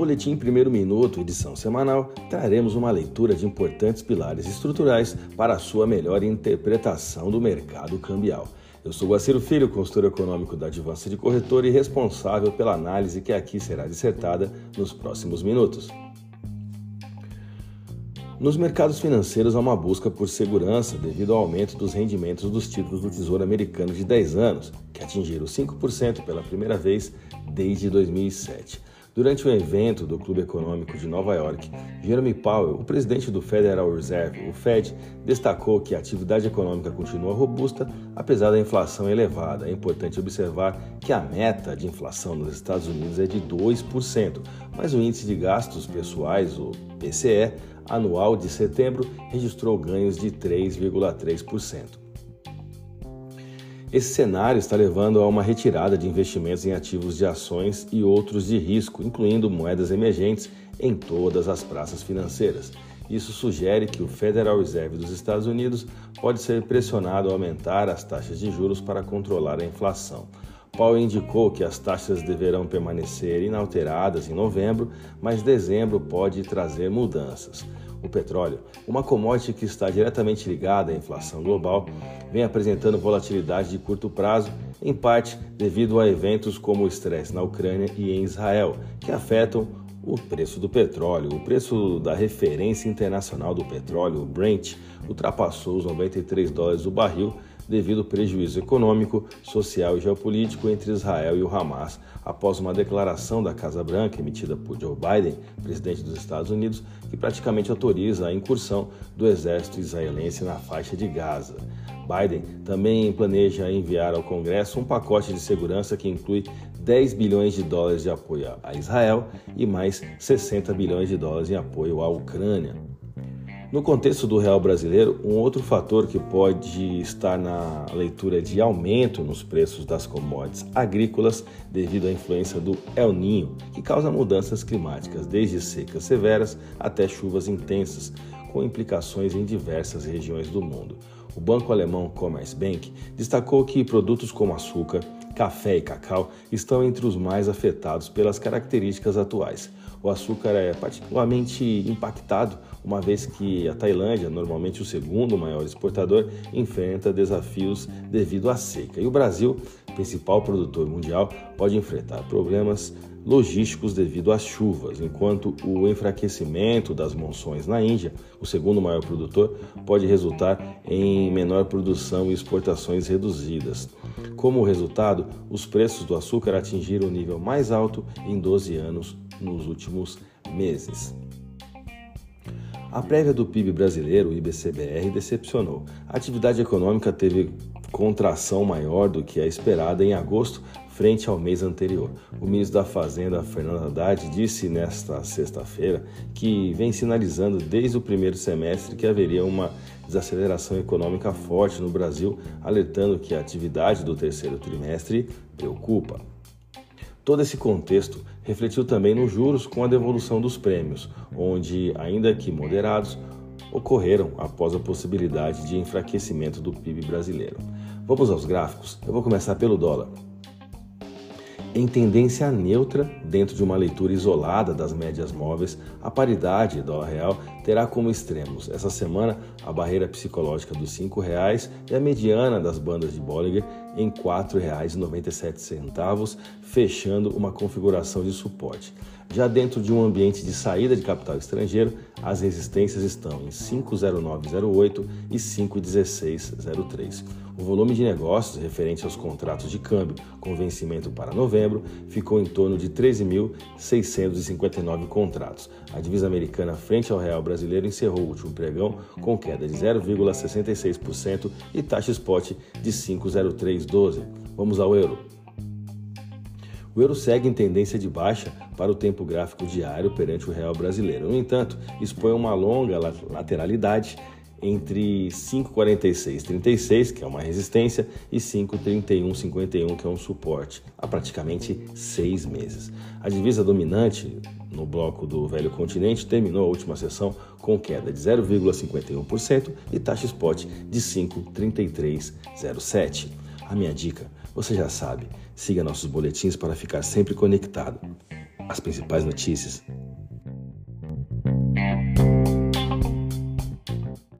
Boletim Primeiro Minuto, edição semanal, traremos uma leitura de importantes pilares estruturais para a sua melhor interpretação do mercado cambial. Eu sou Guaciro Filho, consultor econômico da Advança de Corretora e responsável pela análise que aqui será dissertada nos próximos minutos. Nos mercados financeiros há uma busca por segurança devido ao aumento dos rendimentos dos títulos do Tesouro Americano de 10 anos, que atingiram 5% pela primeira vez desde 2007. Durante um evento do Clube Econômico de Nova York, Jeremy Powell, o presidente do Federal Reserve, o Fed, destacou que a atividade econômica continua robusta apesar da inflação elevada. É importante observar que a meta de inflação nos Estados Unidos é de 2%, mas o índice de gastos pessoais, o PCE, anual de setembro registrou ganhos de 3,3%. Esse cenário está levando a uma retirada de investimentos em ativos de ações e outros de risco, incluindo moedas emergentes, em todas as praças financeiras. Isso sugere que o Federal Reserve dos Estados Unidos pode ser pressionado a aumentar as taxas de juros para controlar a inflação. Powell indicou que as taxas deverão permanecer inalteradas em novembro, mas dezembro pode trazer mudanças. O petróleo, uma commodity que está diretamente ligada à inflação global, vem apresentando volatilidade de curto prazo, em parte devido a eventos como o estresse na Ucrânia e em Israel, que afetam o preço do petróleo. O preço da referência internacional do petróleo, o Brent, ultrapassou os 93 dólares o barril devido ao prejuízo econômico, social e geopolítico entre Israel e o Hamas, após uma declaração da Casa Branca emitida por Joe Biden, presidente dos Estados Unidos, que praticamente autoriza a incursão do exército israelense na faixa de Gaza. Biden também planeja enviar ao Congresso um pacote de segurança que inclui 10 bilhões de dólares de apoio a Israel e mais 60 bilhões de dólares em apoio à Ucrânia. No contexto do real brasileiro, um outro fator que pode estar na leitura de aumento nos preços das commodities agrícolas devido à influência do El Ninho, que causa mudanças climáticas, desde secas severas até chuvas intensas, com implicações em diversas regiões do mundo. O banco alemão Commerzbank destacou que produtos como açúcar, café e cacau estão entre os mais afetados pelas características atuais. O açúcar é particularmente impactado, uma vez que a Tailândia, normalmente o segundo maior exportador, enfrenta desafios devido à seca. E o Brasil, principal produtor mundial, pode enfrentar problemas logísticos devido às chuvas, enquanto o enfraquecimento das monções na Índia, o segundo maior produtor, pode resultar em menor produção e exportações reduzidas. Como resultado, os preços do açúcar atingiram o nível mais alto em 12 anos nos últimos meses. A prévia do PIB brasileiro, o IBCBR, decepcionou. A atividade econômica teve contração maior do que a esperada em agosto, frente ao mês anterior. O ministro da Fazenda, Fernando Haddad, disse nesta sexta-feira que vem sinalizando desde o primeiro semestre que haveria uma desaceleração econômica forte no Brasil, alertando que a atividade do terceiro trimestre preocupa. Todo esse contexto refletiu também nos juros com a devolução dos prêmios, onde, ainda que moderados, ocorreram após a possibilidade de enfraquecimento do PIB brasileiro. Vamos aos gráficos? Eu vou começar pelo dólar em tendência neutra dentro de uma leitura isolada das médias móveis, a paridade dólar-real terá como extremos essa semana a barreira psicológica dos R$ 5,00 e a mediana das bandas de Bollinger em R$ 4,97, fechando uma configuração de suporte. Já dentro de um ambiente de saída de capital estrangeiro, as resistências estão em 50908 e 51603. O volume de negócios referente aos contratos de câmbio com vencimento para novembro ficou em torno de 13.659 contratos. A divisa americana frente ao real brasileiro encerrou o último pregão com queda de 0,66% e taxa spot de 5,0312. Vamos ao euro. O euro segue em tendência de baixa para o tempo gráfico diário perante o real brasileiro. No entanto, expõe uma longa lateralidade entre 5,46,36, que é uma resistência, e 5,31,51, que é um suporte, há praticamente seis meses. A divisa dominante no bloco do Velho Continente terminou a última sessão com queda de 0,51% e taxa spot de 5,3307. A minha dica, você já sabe, siga nossos boletins para ficar sempre conectado. as principais notícias